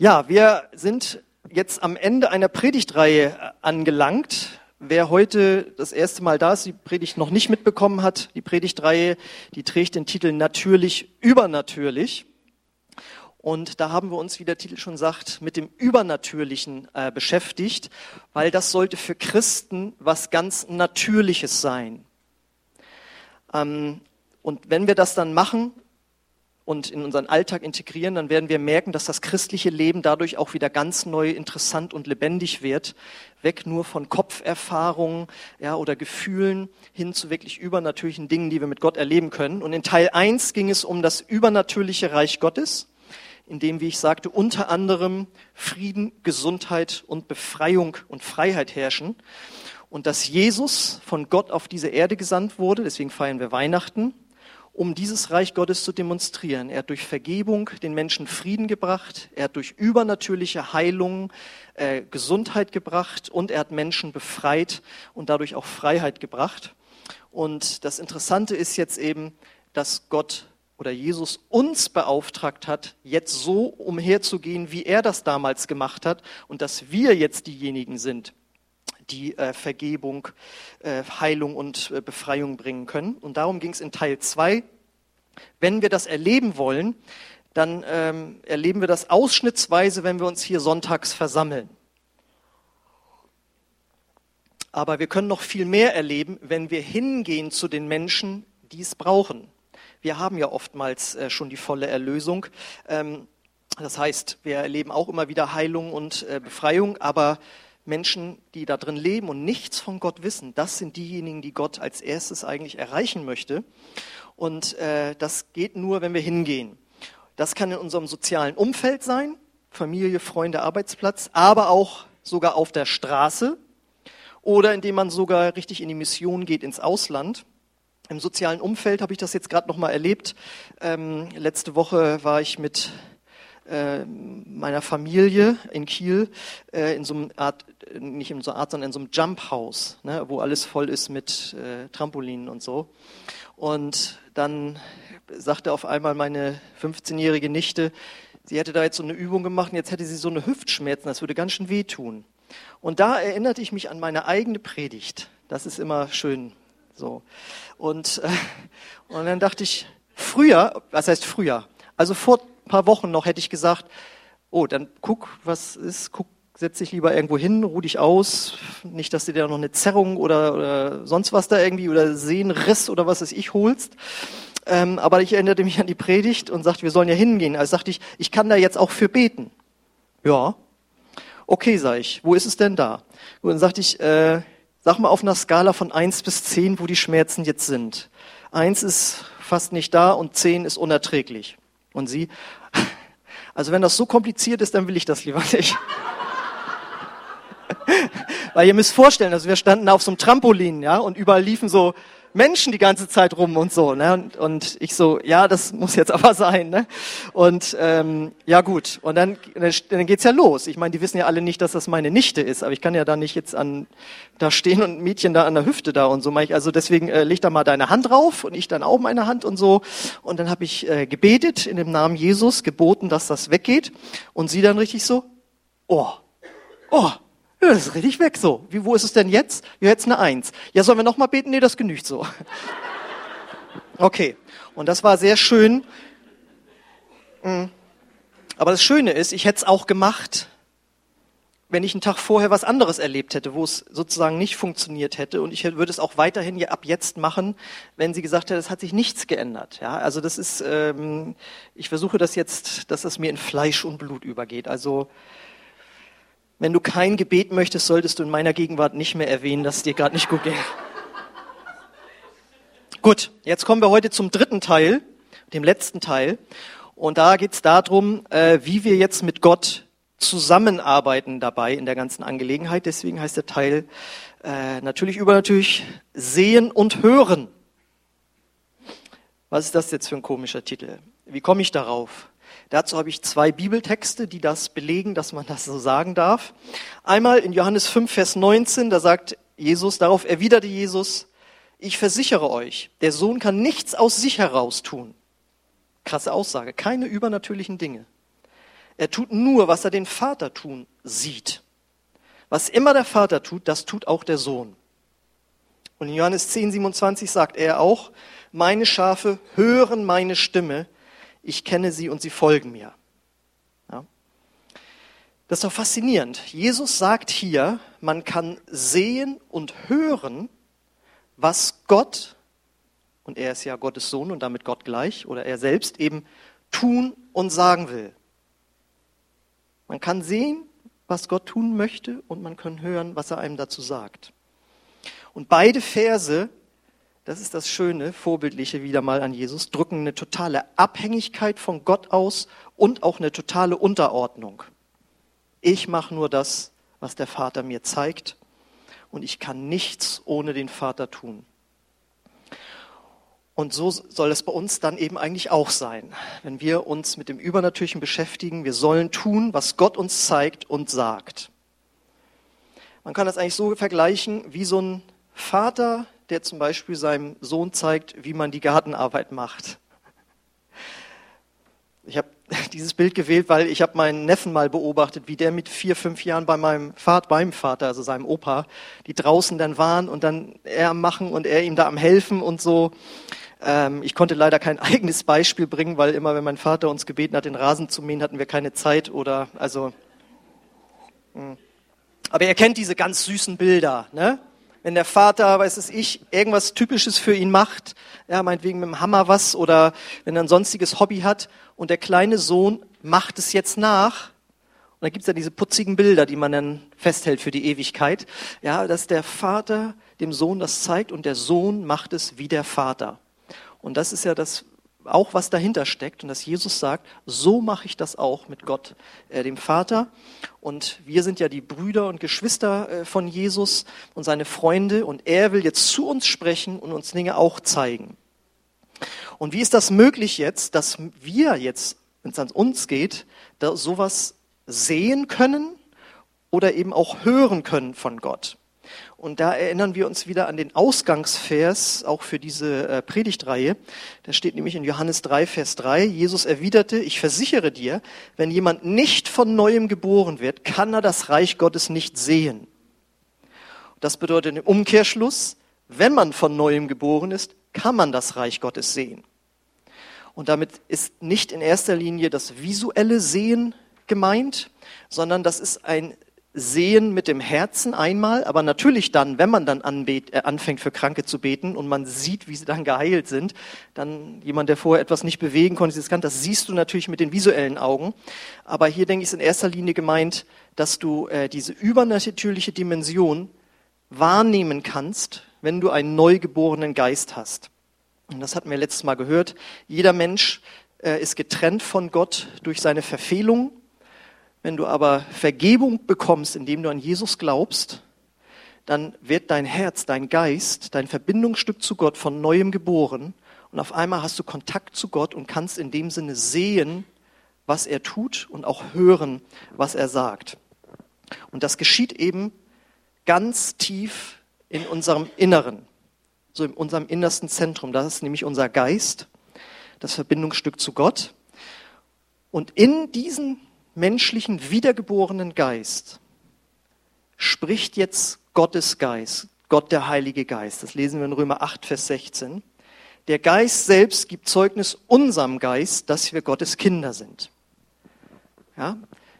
Ja, wir sind jetzt am Ende einer Predigtreihe angelangt. Wer heute das erste Mal da ist, die Predigt noch nicht mitbekommen hat, die Predigtreihe, die trägt den Titel Natürlich, übernatürlich. Und da haben wir uns, wie der Titel schon sagt, mit dem Übernatürlichen äh, beschäftigt, weil das sollte für Christen was ganz Natürliches sein. Ähm, und wenn wir das dann machen, und in unseren Alltag integrieren, dann werden wir merken, dass das christliche Leben dadurch auch wieder ganz neu interessant und lebendig wird. Weg nur von Kopferfahrungen ja, oder Gefühlen hin zu wirklich übernatürlichen Dingen, die wir mit Gott erleben können. Und in Teil 1 ging es um das übernatürliche Reich Gottes, in dem, wie ich sagte, unter anderem Frieden, Gesundheit und Befreiung und Freiheit herrschen. Und dass Jesus von Gott auf diese Erde gesandt wurde, deswegen feiern wir Weihnachten, um dieses Reich Gottes zu demonstrieren. Er hat durch Vergebung den Menschen Frieden gebracht, er hat durch übernatürliche Heilung äh, Gesundheit gebracht und er hat Menschen befreit und dadurch auch Freiheit gebracht. Und das Interessante ist jetzt eben, dass Gott oder Jesus uns beauftragt hat, jetzt so umherzugehen, wie er das damals gemacht hat und dass wir jetzt diejenigen sind, die äh, Vergebung, äh, Heilung und äh, Befreiung bringen können. Und darum ging es in Teil 2. Wenn wir das erleben wollen, dann ähm, erleben wir das ausschnittsweise, wenn wir uns hier sonntags versammeln. Aber wir können noch viel mehr erleben, wenn wir hingehen zu den Menschen, die es brauchen. Wir haben ja oftmals äh, schon die volle Erlösung. Ähm, das heißt, wir erleben auch immer wieder Heilung und äh, Befreiung, aber Menschen, die da drin leben und nichts von Gott wissen, das sind diejenigen, die Gott als erstes eigentlich erreichen möchte. Und äh, das geht nur, wenn wir hingehen. Das kann in unserem sozialen Umfeld sein, Familie, Freunde, Arbeitsplatz, aber auch sogar auf der Straße oder indem man sogar richtig in die Mission geht ins Ausland. Im sozialen Umfeld habe ich das jetzt gerade noch mal erlebt. Ähm, letzte Woche war ich mit äh, meiner Familie in Kiel äh, in so einem Art, nicht in so einer Art, sondern in so einem Jump House, ne, wo alles voll ist mit äh, Trampolinen und so. Und dann sagte auf einmal meine 15-jährige Nichte, sie hätte da jetzt so eine Übung gemacht und jetzt hätte sie so eine Hüftschmerzen, das würde ganz schön wehtun. Und da erinnerte ich mich an meine eigene Predigt. Das ist immer schön so. Und, äh, und dann dachte ich, früher, was heißt früher? Also vor paar Wochen noch hätte ich gesagt, oh, dann guck, was ist, guck, setz dich lieber irgendwo hin, ruh dich aus, nicht, dass du dir noch eine Zerrung oder, oder sonst was da irgendwie oder Sehnenriss oder was es ich holst. Ähm, aber ich erinnerte mich an die Predigt und sagte, wir sollen ja hingehen. Also sagte ich, ich kann da jetzt auch für beten. Ja. Okay, sag ich, wo ist es denn da? Und dann sagte ich, äh, sag mal auf einer Skala von eins bis zehn, wo die Schmerzen jetzt sind. Eins ist fast nicht da und zehn ist unerträglich. Und sie, also wenn das so kompliziert ist, dann will ich das lieber nicht. Weil ihr müsst vorstellen, also wir standen auf so einem Trampolin, ja, und überall liefen so Menschen die ganze Zeit rum und so. Ne? Und, und ich so, ja, das muss jetzt aber sein. Ne? Und ähm, ja gut, und dann, dann geht's ja los. Ich meine, die wissen ja alle nicht, dass das meine Nichte ist, aber ich kann ja da nicht jetzt an da stehen und ein Mädchen da an der Hüfte da und so. Also deswegen äh, leg da mal deine Hand drauf und ich dann auch meine Hand und so. Und dann habe ich äh, gebetet in dem Namen Jesus, geboten, dass das weggeht. Und sie dann richtig so, oh, oh, ja, das ist richtig weg so. Wie, wo ist es denn jetzt? Ja, jetzt eine Eins. Ja, sollen wir nochmal beten? Nee, das genügt so. Okay. Und das war sehr schön. Mm. Aber das Schöne ist, ich hätte es auch gemacht, wenn ich einen Tag vorher was anderes erlebt hätte, wo es sozusagen nicht funktioniert hätte. Und ich würde es auch weiterhin ab jetzt machen, wenn sie gesagt hätte, es hat sich nichts geändert. Ja, also das ist, ähm, ich versuche das jetzt, dass es mir in Fleisch und Blut übergeht. Also wenn du kein Gebet möchtest, solltest du in meiner Gegenwart nicht mehr erwähnen, dass es dir gerade nicht gut geht. gut, jetzt kommen wir heute zum dritten Teil, dem letzten Teil. Und da geht es darum, äh, wie wir jetzt mit Gott zusammenarbeiten dabei in der ganzen Angelegenheit. Deswegen heißt der Teil äh, natürlich übernatürlich sehen und hören. Was ist das jetzt für ein komischer Titel? Wie komme ich darauf? Dazu habe ich zwei Bibeltexte, die das belegen, dass man das so sagen darf. Einmal in Johannes 5, Vers 19, da sagt Jesus, darauf erwiderte Jesus, ich versichere euch, der Sohn kann nichts aus sich heraus tun. Krasse Aussage, keine übernatürlichen Dinge. Er tut nur, was er den Vater tun sieht. Was immer der Vater tut, das tut auch der Sohn. Und in Johannes 10, 27 sagt er auch, meine Schafe hören meine Stimme, ich kenne sie und sie folgen mir. Ja. Das ist doch faszinierend. Jesus sagt hier, man kann sehen und hören, was Gott, und er ist ja Gottes Sohn und damit Gott gleich, oder er selbst eben tun und sagen will. Man kann sehen, was Gott tun möchte und man kann hören, was er einem dazu sagt. Und beide Verse, das ist das Schöne, vorbildliche wieder mal an Jesus, drücken eine totale Abhängigkeit von Gott aus und auch eine totale Unterordnung. Ich mache nur das, was der Vater mir zeigt und ich kann nichts ohne den Vater tun. Und so soll es bei uns dann eben eigentlich auch sein, wenn wir uns mit dem Übernatürlichen beschäftigen. Wir sollen tun, was Gott uns zeigt und sagt. Man kann das eigentlich so vergleichen wie so ein Vater, der zum Beispiel seinem Sohn zeigt, wie man die Gartenarbeit macht. Ich habe dieses Bild gewählt, weil ich habe meinen Neffen mal beobachtet, wie der mit vier, fünf Jahren bei meinem Vater, beim Vater, also seinem Opa, die draußen dann waren und dann er am Machen und er ihm da am Helfen und so. Ähm, ich konnte leider kein eigenes Beispiel bringen, weil immer, wenn mein Vater uns gebeten hat, den Rasen zu mähen, hatten wir keine Zeit oder also. Hm. Aber er kennt diese ganz süßen Bilder, ne? Wenn der Vater, weiß es ich, irgendwas Typisches für ihn macht, ja, meinetwegen mit dem Hammer was oder wenn er ein sonstiges Hobby hat und der kleine Sohn macht es jetzt nach. Und da gibt es ja diese putzigen Bilder, die man dann festhält für die Ewigkeit. Ja, dass der Vater dem Sohn das zeigt und der Sohn macht es wie der Vater. Und das ist ja das auch was dahinter steckt und dass Jesus sagt, so mache ich das auch mit Gott, äh, dem Vater. Und wir sind ja die Brüder und Geschwister äh, von Jesus und seine Freunde und er will jetzt zu uns sprechen und uns Dinge auch zeigen. Und wie ist das möglich jetzt, dass wir jetzt, wenn es an uns geht, da sowas sehen können oder eben auch hören können von Gott? Und da erinnern wir uns wieder an den Ausgangsvers, auch für diese äh, Predigtreihe. Da steht nämlich in Johannes 3, Vers 3, Jesus erwiderte, ich versichere dir, wenn jemand nicht von neuem geboren wird, kann er das Reich Gottes nicht sehen. Das bedeutet im Umkehrschluss, wenn man von neuem geboren ist, kann man das Reich Gottes sehen. Und damit ist nicht in erster Linie das visuelle Sehen gemeint, sondern das ist ein sehen mit dem Herzen einmal, aber natürlich dann, wenn man dann anbet, äh, anfängt für Kranke zu beten und man sieht, wie sie dann geheilt sind, dann jemand, der vorher etwas nicht bewegen konnte, das, kann, das siehst du natürlich mit den visuellen Augen. Aber hier denke ich, ist in erster Linie gemeint, dass du äh, diese übernatürliche Dimension wahrnehmen kannst, wenn du einen neugeborenen Geist hast. Und das hatten wir letztes Mal gehört. Jeder Mensch äh, ist getrennt von Gott durch seine Verfehlung wenn du aber Vergebung bekommst, indem du an Jesus glaubst, dann wird dein Herz, dein Geist, dein Verbindungsstück zu Gott von neuem geboren und auf einmal hast du Kontakt zu Gott und kannst in dem Sinne sehen, was er tut und auch hören, was er sagt. Und das geschieht eben ganz tief in unserem Inneren, so in unserem innersten Zentrum. Das ist nämlich unser Geist, das Verbindungsstück zu Gott. Und in diesen menschlichen wiedergeborenen Geist spricht jetzt Gottes Geist, Gott der Heilige Geist. Das lesen wir in Römer 8, Vers 16. Der Geist selbst gibt Zeugnis unserem Geist, dass wir Gottes Kinder sind. Ja?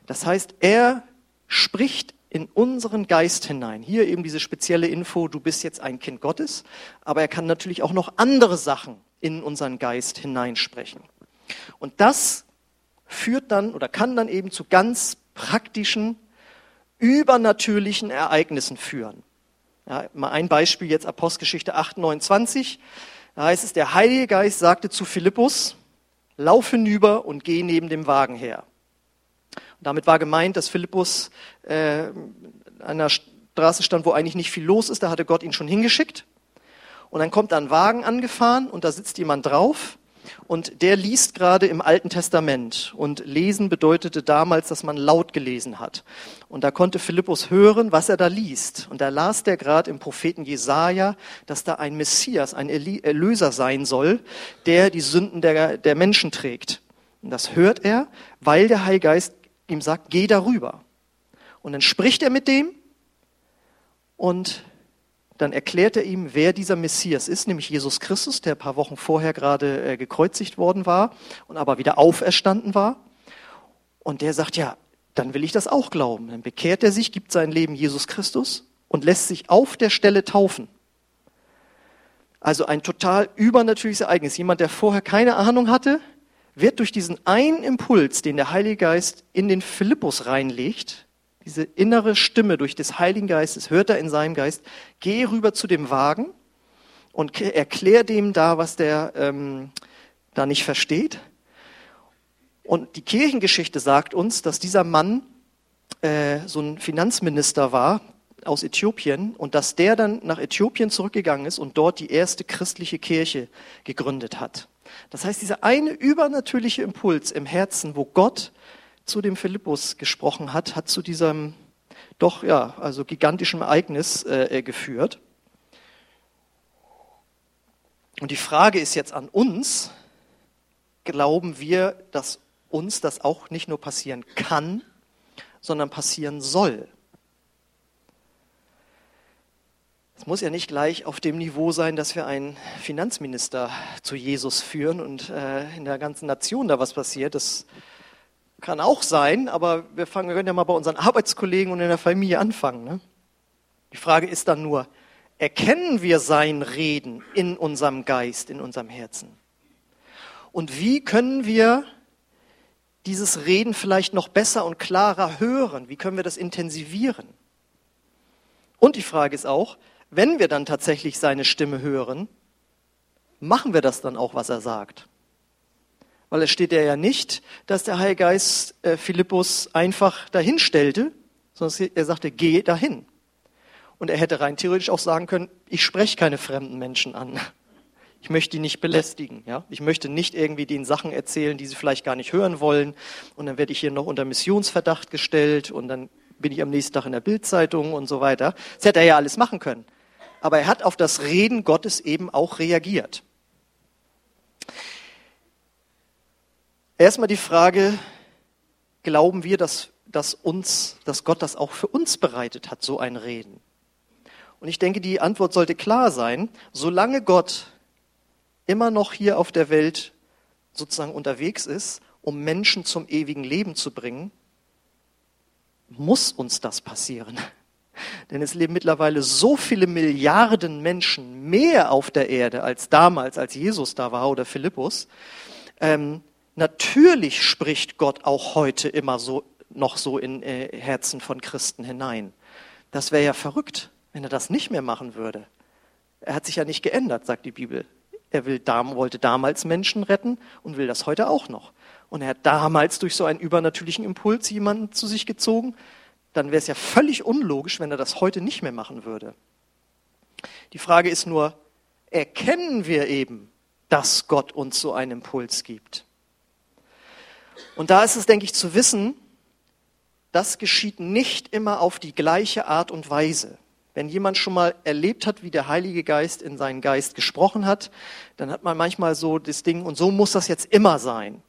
Das heißt, er spricht in unseren Geist hinein. Hier eben diese spezielle Info, du bist jetzt ein Kind Gottes, aber er kann natürlich auch noch andere Sachen in unseren Geist hineinsprechen. Und das führt dann oder kann dann eben zu ganz praktischen, übernatürlichen Ereignissen führen. Ja, mal ein Beispiel jetzt Apostelgeschichte 8, 29. Da heißt es, der Heilige Geist sagte zu Philippus, lauf hinüber und geh neben dem Wagen her. Und damit war gemeint, dass Philippus äh, an einer Straße stand, wo eigentlich nicht viel los ist. Da hatte Gott ihn schon hingeschickt. Und dann kommt ein Wagen angefahren und da sitzt jemand drauf und der liest gerade im Alten Testament. Und lesen bedeutete damals, dass man laut gelesen hat. Und da konnte Philippus hören, was er da liest. Und da las der gerade im Propheten Jesaja, dass da ein Messias, ein Erlöser sein soll, der die Sünden der, der Menschen trägt. Und das hört er, weil der Heilige Geist ihm sagt, geh darüber. Und dann spricht er mit dem und dann erklärt er ihm, wer dieser Messias ist, nämlich Jesus Christus, der ein paar Wochen vorher gerade äh, gekreuzigt worden war und aber wieder auferstanden war. Und der sagt, ja, dann will ich das auch glauben. Dann bekehrt er sich, gibt sein Leben Jesus Christus und lässt sich auf der Stelle taufen. Also ein total übernatürliches Ereignis. Jemand, der vorher keine Ahnung hatte, wird durch diesen einen Impuls, den der Heilige Geist in den Philippus reinlegt, diese innere Stimme durch des Heiligen Geistes, hört er in seinem Geist, geh rüber zu dem Wagen und erklär dem da, was der ähm, da nicht versteht. Und die Kirchengeschichte sagt uns, dass dieser Mann äh, so ein Finanzminister war aus Äthiopien und dass der dann nach Äthiopien zurückgegangen ist und dort die erste christliche Kirche gegründet hat. Das heißt, dieser eine übernatürliche Impuls im Herzen, wo Gott zu dem Philippus gesprochen hat, hat zu diesem doch ja, also gigantischen Ereignis äh, geführt. Und die Frage ist jetzt an uns, glauben wir, dass uns das auch nicht nur passieren kann, sondern passieren soll? Es muss ja nicht gleich auf dem Niveau sein, dass wir einen Finanzminister zu Jesus führen und äh, in der ganzen Nation da was passiert. Das kann auch sein, aber wir, fangen, wir können ja mal bei unseren Arbeitskollegen und in der Familie anfangen. Ne? Die Frage ist dann nur, erkennen wir sein Reden in unserem Geist, in unserem Herzen? Und wie können wir dieses Reden vielleicht noch besser und klarer hören? Wie können wir das intensivieren? Und die Frage ist auch, wenn wir dann tatsächlich seine Stimme hören, machen wir das dann auch, was er sagt? Weil es steht ja nicht, dass der Heilige Geist äh, Philippus einfach dahin stellte, sondern er sagte, geh dahin. Und er hätte rein theoretisch auch sagen können, ich spreche keine fremden Menschen an. Ich möchte die nicht belästigen. Ja? Ich möchte nicht irgendwie den Sachen erzählen, die sie vielleicht gar nicht hören wollen. Und dann werde ich hier noch unter Missionsverdacht gestellt und dann bin ich am nächsten Tag in der Bildzeitung und so weiter. Das hätte er ja alles machen können. Aber er hat auf das Reden Gottes eben auch reagiert. Erstmal die Frage, glauben wir, dass, dass, uns, dass Gott das auch für uns bereitet hat, so ein Reden? Und ich denke, die Antwort sollte klar sein, solange Gott immer noch hier auf der Welt sozusagen unterwegs ist, um Menschen zum ewigen Leben zu bringen, muss uns das passieren. Denn es leben mittlerweile so viele Milliarden Menschen mehr auf der Erde als damals, als Jesus da war oder Philippus. Ähm, Natürlich spricht Gott auch heute immer so, noch so in äh, Herzen von Christen hinein. Das wäre ja verrückt, wenn er das nicht mehr machen würde. Er hat sich ja nicht geändert, sagt die Bibel. Er will, wollte damals Menschen retten und will das heute auch noch. Und er hat damals durch so einen übernatürlichen Impuls jemanden zu sich gezogen. Dann wäre es ja völlig unlogisch, wenn er das heute nicht mehr machen würde. Die Frage ist nur, erkennen wir eben, dass Gott uns so einen Impuls gibt? Und da ist es, denke ich, zu wissen, das geschieht nicht immer auf die gleiche Art und Weise. Wenn jemand schon mal erlebt hat, wie der Heilige Geist in seinen Geist gesprochen hat, dann hat man manchmal so das Ding, und so muss das jetzt immer sein.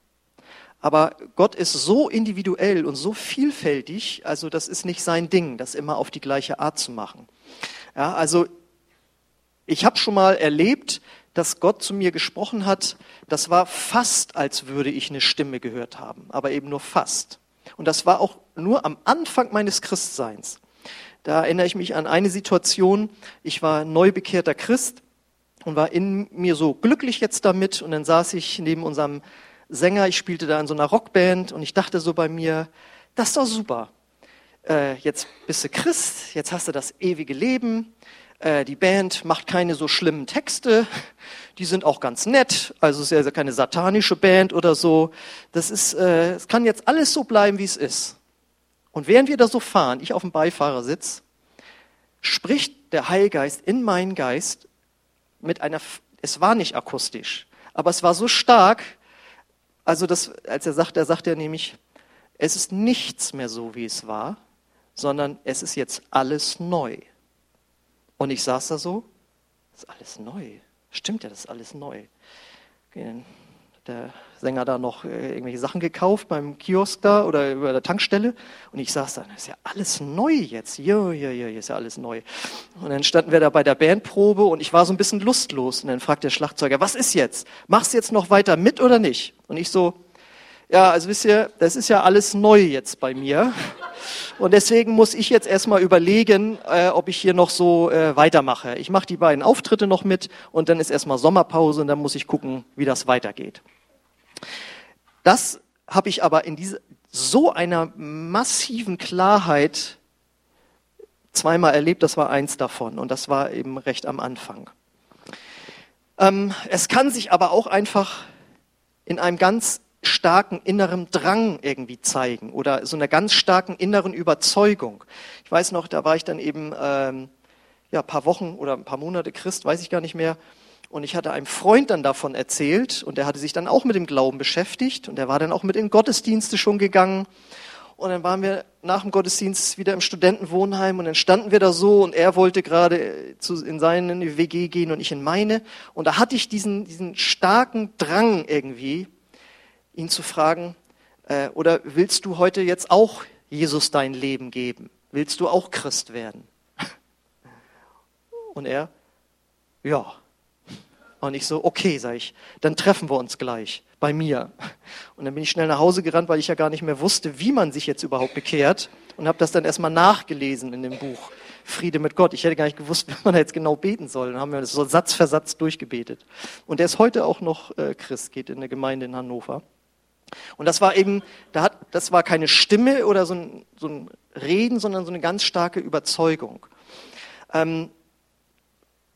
Aber Gott ist so individuell und so vielfältig, also das ist nicht sein Ding, das immer auf die gleiche Art zu machen. Ja, also ich habe schon mal erlebt, dass Gott zu mir gesprochen hat, das war fast, als würde ich eine Stimme gehört haben, aber eben nur fast. Und das war auch nur am Anfang meines Christseins. Da erinnere ich mich an eine Situation, ich war neu bekehrter Christ und war in mir so glücklich jetzt damit und dann saß ich neben unserem Sänger, ich spielte da in so einer Rockband und ich dachte so bei mir, das ist doch super. Äh, jetzt bist du Christ, jetzt hast du das ewige Leben, äh, die Band macht keine so schlimmen Texte. Die sind auch ganz nett. Also es ist ja keine satanische Band oder so. Das ist, äh, es kann jetzt alles so bleiben, wie es ist. Und während wir da so fahren, ich auf dem Beifahrersitz, spricht der Heilgeist in meinen Geist mit einer, es war nicht akustisch, aber es war so stark, also das, als er sagt, er sagt er nämlich, es ist nichts mehr so, wie es war, sondern es ist jetzt alles neu. Und ich saß da so, das ist alles neu. Stimmt ja, das ist alles neu. Der Sänger da noch äh, irgendwelche Sachen gekauft beim Kiosk da oder über der Tankstelle. Und ich saß da, das ist ja alles neu jetzt. Ja, ja, ja, ist ja alles neu. Und dann standen wir da bei der Bandprobe und ich war so ein bisschen lustlos. Und dann fragt der Schlagzeuger, was ist jetzt? Machst du jetzt noch weiter mit oder nicht? Und ich so, ja, also wisst ihr, das ist ja alles neu jetzt bei mir. Und deswegen muss ich jetzt erstmal überlegen, äh, ob ich hier noch so äh, weitermache. Ich mache die beiden Auftritte noch mit und dann ist erstmal Sommerpause und dann muss ich gucken, wie das weitergeht. Das habe ich aber in diese, so einer massiven Klarheit zweimal erlebt. Das war eins davon und das war eben recht am Anfang. Ähm, es kann sich aber auch einfach in einem ganz starken inneren Drang irgendwie zeigen oder so einer ganz starken inneren Überzeugung. Ich weiß noch, da war ich dann eben ähm, ja, ein paar Wochen oder ein paar Monate Christ, weiß ich gar nicht mehr. Und ich hatte einem Freund dann davon erzählt und der hatte sich dann auch mit dem Glauben beschäftigt und der war dann auch mit in Gottesdienste schon gegangen. Und dann waren wir nach dem Gottesdienst wieder im Studentenwohnheim und dann standen wir da so und er wollte gerade in seine WG gehen und ich in meine. Und da hatte ich diesen, diesen starken Drang irgendwie, ihn zu fragen, äh, oder willst du heute jetzt auch Jesus dein Leben geben? Willst du auch Christ werden? Und er, ja. Und ich so, okay, sag ich, dann treffen wir uns gleich bei mir. Und dann bin ich schnell nach Hause gerannt, weil ich ja gar nicht mehr wusste, wie man sich jetzt überhaupt bekehrt und habe das dann erstmal nachgelesen in dem Buch Friede mit Gott. Ich hätte gar nicht gewusst, wie man da jetzt genau beten soll. Dann haben wir das so Satz für Satz durchgebetet. Und er ist heute auch noch äh, Christ, geht in der Gemeinde in Hannover. Und das war eben, da hat, das war keine Stimme oder so ein, so ein Reden, sondern so eine ganz starke Überzeugung. Ähm,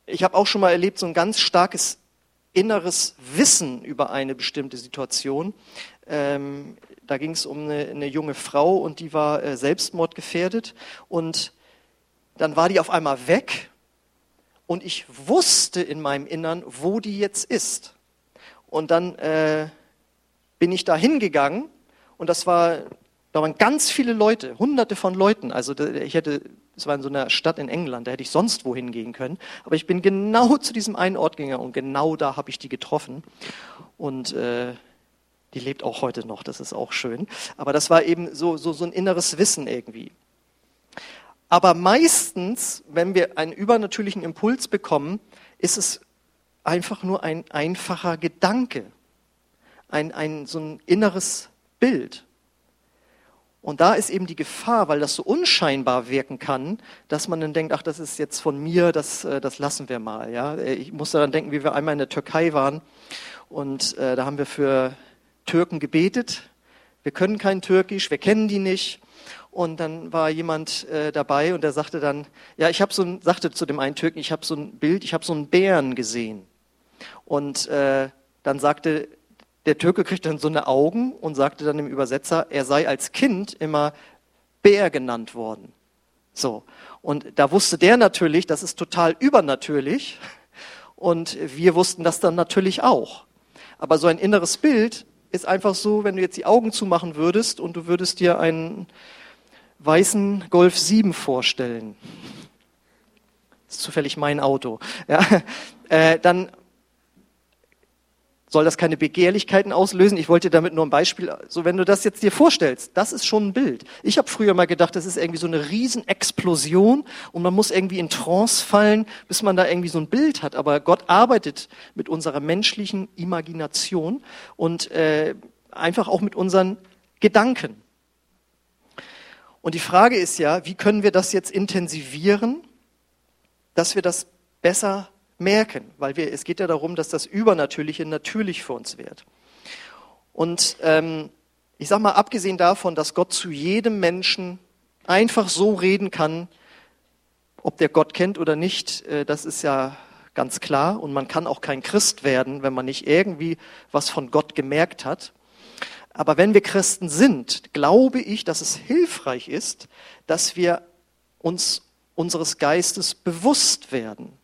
ich habe auch schon mal erlebt, so ein ganz starkes inneres Wissen über eine bestimmte Situation. Ähm, da ging es um eine, eine, junge Frau und die war äh, selbstmordgefährdet und dann war die auf einmal weg und ich wusste in meinem Innern, wo die jetzt ist. Und dann äh, bin ich da hingegangen und das war, da waren ganz viele Leute, hunderte von Leuten. Also ich hätte, es war in so einer Stadt in England, da hätte ich sonst wohin gehen können. Aber ich bin genau zu diesem einen Ort gegangen und genau da habe ich die getroffen. Und äh, die lebt auch heute noch, das ist auch schön. Aber das war eben so, so, so ein inneres Wissen irgendwie. Aber meistens, wenn wir einen übernatürlichen Impuls bekommen, ist es einfach nur ein einfacher Gedanke ein, ein, so ein inneres Bild. Und da ist eben die Gefahr, weil das so unscheinbar wirken kann, dass man dann denkt, ach, das ist jetzt von mir, das, äh, das lassen wir mal. Ja? Ich muss daran denken, wie wir einmal in der Türkei waren und äh, da haben wir für Türken gebetet. Wir können kein Türkisch, wir kennen die nicht. Und dann war jemand äh, dabei und der sagte dann, ja, ich habe so ein, sagte zu dem einen Türken, ich habe so ein Bild, ich habe so einen Bären gesehen. Und äh, dann sagte der Türke kriegte dann so eine Augen und sagte dann dem Übersetzer, er sei als Kind immer Bär genannt worden. So. Und da wusste der natürlich, das ist total übernatürlich. Und wir wussten das dann natürlich auch. Aber so ein inneres Bild ist einfach so, wenn du jetzt die Augen zumachen würdest und du würdest dir einen weißen Golf 7 vorstellen. Das ist zufällig mein Auto. Ja, äh, dann soll das keine Begehrlichkeiten auslösen? Ich wollte damit nur ein Beispiel, so wenn du das jetzt dir vorstellst, das ist schon ein Bild. Ich habe früher mal gedacht, das ist irgendwie so eine Riesenexplosion und man muss irgendwie in Trance fallen, bis man da irgendwie so ein Bild hat. Aber Gott arbeitet mit unserer menschlichen Imagination und äh, einfach auch mit unseren Gedanken. Und die Frage ist ja, wie können wir das jetzt intensivieren, dass wir das besser merken, weil wir, es geht ja darum, dass das Übernatürliche natürlich für uns wird. Und ähm, ich sage mal, abgesehen davon, dass Gott zu jedem Menschen einfach so reden kann, ob der Gott kennt oder nicht, äh, das ist ja ganz klar. Und man kann auch kein Christ werden, wenn man nicht irgendwie was von Gott gemerkt hat. Aber wenn wir Christen sind, glaube ich, dass es hilfreich ist, dass wir uns unseres Geistes bewusst werden.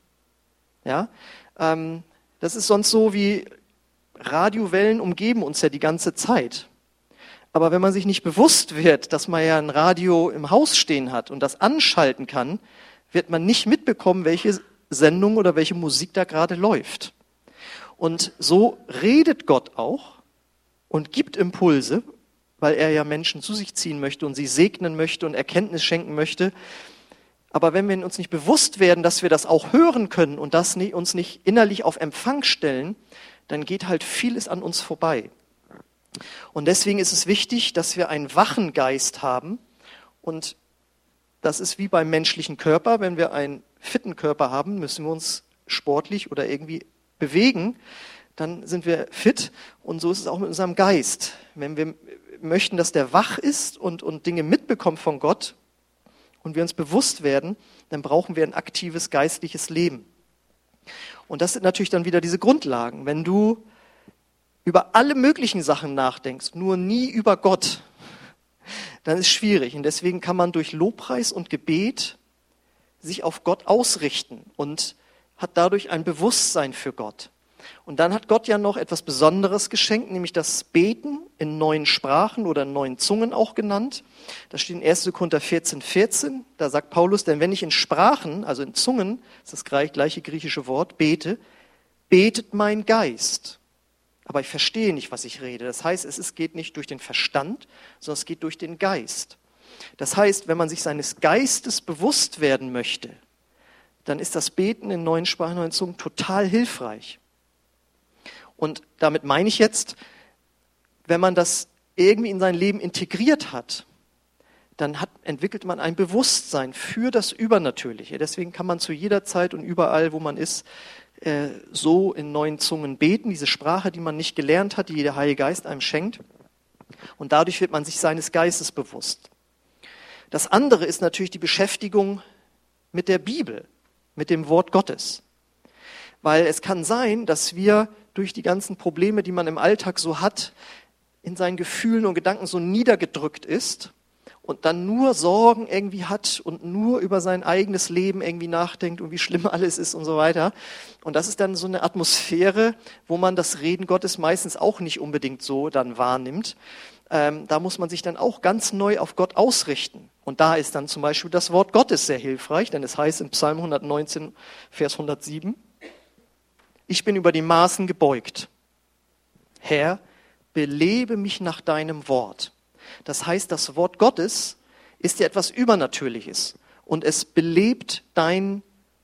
Ja? Ähm, das ist sonst so wie Radiowellen umgeben uns ja die ganze Zeit. Aber wenn man sich nicht bewusst wird, dass man ja ein Radio im Haus stehen hat und das anschalten kann, wird man nicht mitbekommen, welche Sendung oder welche Musik da gerade läuft. Und so redet Gott auch, und gibt Impulse, weil er ja Menschen zu sich ziehen möchte und sie segnen möchte und Erkenntnis schenken möchte. Aber wenn wir uns nicht bewusst werden, dass wir das auch hören können und das uns nicht innerlich auf Empfang stellen, dann geht halt vieles an uns vorbei. Und deswegen ist es wichtig, dass wir einen wachen Geist haben. Und das ist wie beim menschlichen Körper. Wenn wir einen fitten Körper haben, müssen wir uns sportlich oder irgendwie bewegen. Dann sind wir fit. Und so ist es auch mit unserem Geist. Wenn wir möchten, dass der wach ist und, und Dinge mitbekommt von Gott und wir uns bewusst werden, dann brauchen wir ein aktives geistliches Leben. Und das sind natürlich dann wieder diese Grundlagen. Wenn du über alle möglichen Sachen nachdenkst, nur nie über Gott, dann ist schwierig. Und deswegen kann man durch Lobpreis und Gebet sich auf Gott ausrichten und hat dadurch ein Bewusstsein für Gott. Und dann hat Gott ja noch etwas Besonderes geschenkt, nämlich das Beten in neuen Sprachen oder in neuen Zungen auch genannt. Das steht in 1. Korinther 14, 14. Da sagt Paulus, denn wenn ich in Sprachen, also in Zungen, das ist das gleiche griechische Wort, bete, betet mein Geist. Aber ich verstehe nicht, was ich rede. Das heißt, es geht nicht durch den Verstand, sondern es geht durch den Geist. Das heißt, wenn man sich seines Geistes bewusst werden möchte, dann ist das Beten in neuen Sprachen, neuen Zungen total hilfreich. Und damit meine ich jetzt, wenn man das irgendwie in sein Leben integriert hat, dann hat, entwickelt man ein Bewusstsein für das Übernatürliche. Deswegen kann man zu jeder Zeit und überall, wo man ist, äh, so in neuen Zungen beten, diese Sprache, die man nicht gelernt hat, die der Heilige Geist einem schenkt. Und dadurch wird man sich seines Geistes bewusst. Das andere ist natürlich die Beschäftigung mit der Bibel, mit dem Wort Gottes. Weil es kann sein, dass wir durch die ganzen Probleme, die man im Alltag so hat, in seinen Gefühlen und Gedanken so niedergedrückt ist und dann nur Sorgen irgendwie hat und nur über sein eigenes Leben irgendwie nachdenkt und wie schlimm alles ist und so weiter. Und das ist dann so eine Atmosphäre, wo man das Reden Gottes meistens auch nicht unbedingt so dann wahrnimmt. Ähm, da muss man sich dann auch ganz neu auf Gott ausrichten. Und da ist dann zum Beispiel das Wort Gottes sehr hilfreich, denn es heißt in Psalm 119, Vers 107, ich bin über die Maßen gebeugt. Herr, belebe mich nach deinem Wort. Das heißt, das Wort Gottes ist ja etwas Übernatürliches und es belebt dein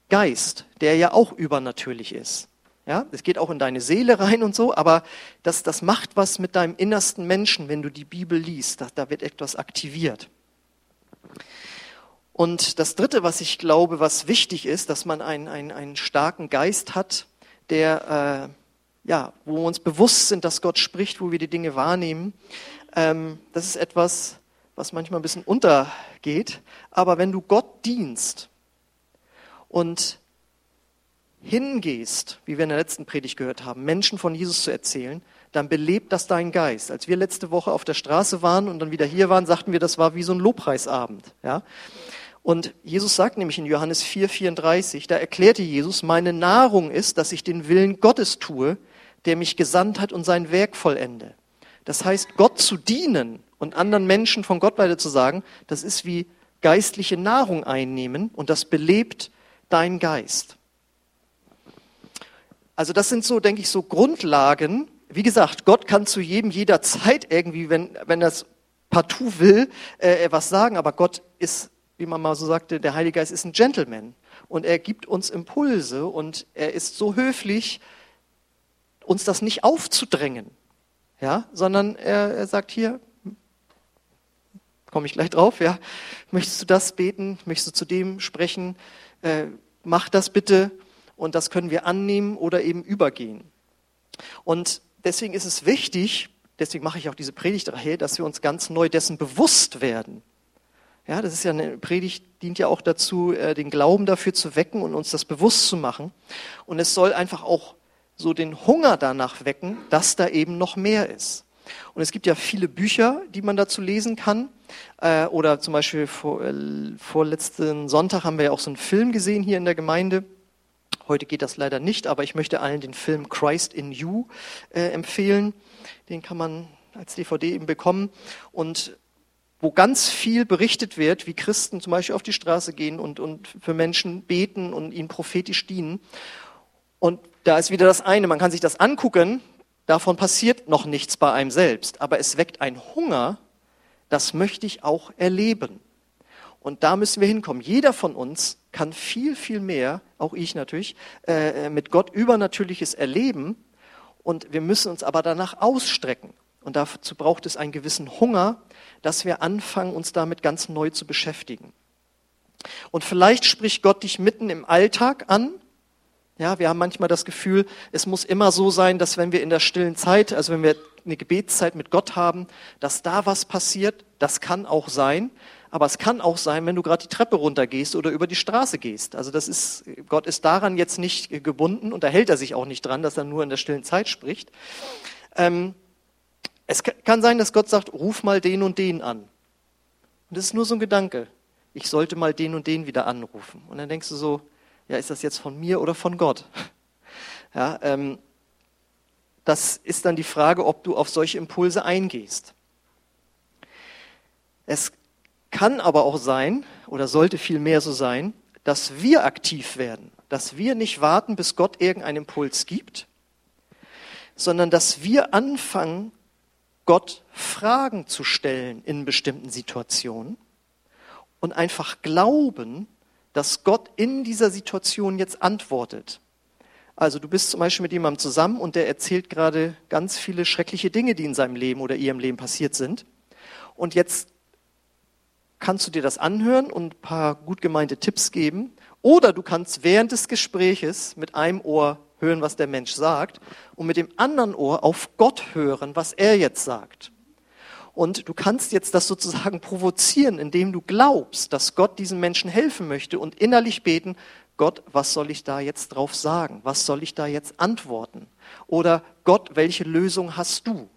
Geist, der ja auch übernatürlich ist. Ja, es geht auch in deine Seele rein und so, aber das, das macht was mit deinem innersten Menschen, wenn du die Bibel liest. Da, da wird etwas aktiviert. Und das Dritte, was ich glaube, was wichtig ist, dass man einen, einen, einen starken Geist hat, der, äh, ja, wo wir uns bewusst sind, dass Gott spricht, wo wir die Dinge wahrnehmen. Ähm, das ist etwas, was manchmal ein bisschen untergeht. Aber wenn du Gott dienst und hingehst, wie wir in der letzten Predigt gehört haben, Menschen von Jesus zu erzählen, dann belebt das deinen Geist. Als wir letzte Woche auf der Straße waren und dann wieder hier waren, sagten wir, das war wie so ein Lobpreisabend. Ja? Und Jesus sagt nämlich in Johannes 4, 34, da erklärte Jesus, meine Nahrung ist, dass ich den Willen Gottes tue, der mich gesandt hat und sein Werk vollende. Das heißt, Gott zu dienen und anderen Menschen von Gott weiter zu sagen, das ist wie geistliche Nahrung einnehmen und das belebt dein Geist. Also das sind so, denke ich, so Grundlagen. Wie gesagt, Gott kann zu jedem jederzeit irgendwie, wenn, wenn es partout will, äh, was sagen, aber Gott ist wie man mal so sagte, der Heilige Geist ist ein Gentleman. Und er gibt uns Impulse und er ist so höflich, uns das nicht aufzudrängen, ja, sondern er, er sagt hier, komme ich gleich drauf, ja, möchtest du das beten, möchtest du zu dem sprechen, äh, mach das bitte. Und das können wir annehmen oder eben übergehen. Und deswegen ist es wichtig, deswegen mache ich auch diese Predigt daher, dass wir uns ganz neu dessen bewusst werden, ja, das ist ja eine Predigt, dient ja auch dazu, äh, den Glauben dafür zu wecken und uns das bewusst zu machen. Und es soll einfach auch so den Hunger danach wecken, dass da eben noch mehr ist. Und es gibt ja viele Bücher, die man dazu lesen kann. Äh, oder zum Beispiel vor, äh, vorletzten Sonntag haben wir ja auch so einen Film gesehen hier in der Gemeinde. Heute geht das leider nicht, aber ich möchte allen den Film Christ in You empfehlen. Den kann man als DVD eben bekommen. Und wo ganz viel berichtet wird, wie Christen zum Beispiel auf die Straße gehen und, und für Menschen beten und ihnen prophetisch dienen. Und da ist wieder das eine, man kann sich das angucken davon passiert noch nichts bei einem selbst, aber es weckt ein Hunger, das möchte ich auch erleben. Und da müssen wir hinkommen. Jeder von uns kann viel, viel mehr, auch ich natürlich, äh, mit Gott Übernatürliches erleben. Und wir müssen uns aber danach ausstrecken. Und dazu braucht es einen gewissen Hunger, dass wir anfangen, uns damit ganz neu zu beschäftigen. Und vielleicht spricht Gott dich mitten im Alltag an. Ja, wir haben manchmal das Gefühl, es muss immer so sein, dass wenn wir in der stillen Zeit, also wenn wir eine Gebetszeit mit Gott haben, dass da was passiert. Das kann auch sein. Aber es kann auch sein, wenn du gerade die Treppe runtergehst oder über die Straße gehst. Also das ist, Gott ist daran jetzt nicht gebunden und da hält er sich auch nicht dran, dass er nur in der stillen Zeit spricht. Ähm, es kann sein, dass Gott sagt, ruf mal den und den an. Und das ist nur so ein Gedanke. Ich sollte mal den und den wieder anrufen. Und dann denkst du so, ja, ist das jetzt von mir oder von Gott? Ja, ähm, das ist dann die Frage, ob du auf solche Impulse eingehst. Es kann aber auch sein, oder sollte vielmehr so sein, dass wir aktiv werden, dass wir nicht warten, bis Gott irgendeinen Impuls gibt, sondern dass wir anfangen, Gott Fragen zu stellen in bestimmten Situationen und einfach glauben, dass Gott in dieser Situation jetzt antwortet. Also du bist zum Beispiel mit jemandem zusammen und der erzählt gerade ganz viele schreckliche Dinge, die in seinem Leben oder ihrem Leben passiert sind. Und jetzt kannst du dir das anhören und ein paar gut gemeinte Tipps geben. Oder du kannst während des Gespräches mit einem Ohr hören, was der Mensch sagt, und mit dem anderen Ohr auf Gott hören, was er jetzt sagt. Und du kannst jetzt das sozusagen provozieren, indem du glaubst, dass Gott diesen Menschen helfen möchte und innerlich beten, Gott, was soll ich da jetzt drauf sagen? Was soll ich da jetzt antworten? Oder Gott, welche Lösung hast du?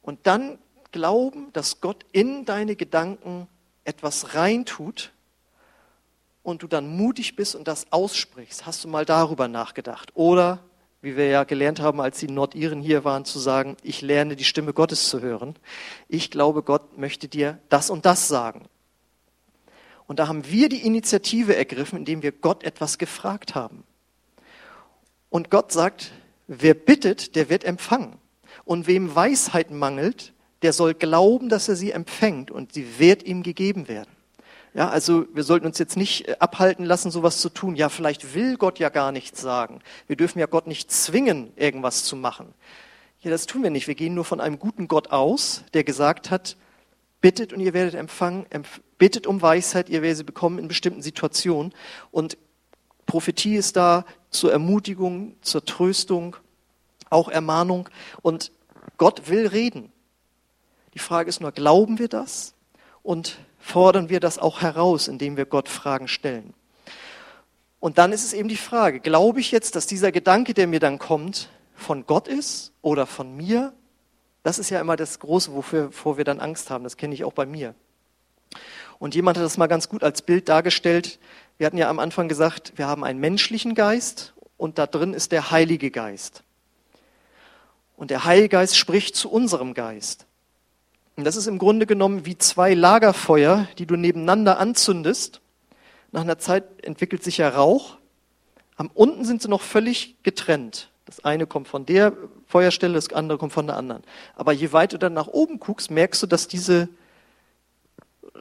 Und dann glauben, dass Gott in deine Gedanken etwas reintut und du dann mutig bist und das aussprichst. Hast du mal darüber nachgedacht? Oder, wie wir ja gelernt haben, als die Nordiren hier waren, zu sagen, ich lerne die Stimme Gottes zu hören. Ich glaube, Gott möchte dir das und das sagen. Und da haben wir die Initiative ergriffen, indem wir Gott etwas gefragt haben. Und Gott sagt, wer bittet, der wird empfangen. Und wem Weisheit mangelt, der soll glauben, dass er sie empfängt und sie wird ihm gegeben werden. Ja, also wir sollten uns jetzt nicht äh, abhalten lassen, sowas zu tun. Ja, vielleicht will Gott ja gar nichts sagen. Wir dürfen ja Gott nicht zwingen, irgendwas zu machen. Ja, das tun wir nicht. Wir gehen nur von einem guten Gott aus, der gesagt hat, bittet und ihr werdet empfangen, bittet um Weisheit, ihr werdet sie bekommen in bestimmten Situationen. Und Prophetie ist da zur Ermutigung, zur Tröstung, auch Ermahnung. Und Gott will reden. Die Frage ist nur, glauben wir das? Und fordern wir das auch heraus, indem wir Gott Fragen stellen. Und dann ist es eben die Frage, glaube ich jetzt, dass dieser Gedanke, der mir dann kommt, von Gott ist oder von mir? Das ist ja immer das Große, wovor wir dann Angst haben. Das kenne ich auch bei mir. Und jemand hat das mal ganz gut als Bild dargestellt. Wir hatten ja am Anfang gesagt, wir haben einen menschlichen Geist und da drin ist der Heilige Geist. Und der Heilige Geist spricht zu unserem Geist. Und das ist im Grunde genommen wie zwei Lagerfeuer, die du nebeneinander anzündest. Nach einer Zeit entwickelt sich ja Rauch. Am unten sind sie noch völlig getrennt. Das eine kommt von der Feuerstelle, das andere kommt von der anderen. Aber je weiter du dann nach oben guckst, merkst du, dass diese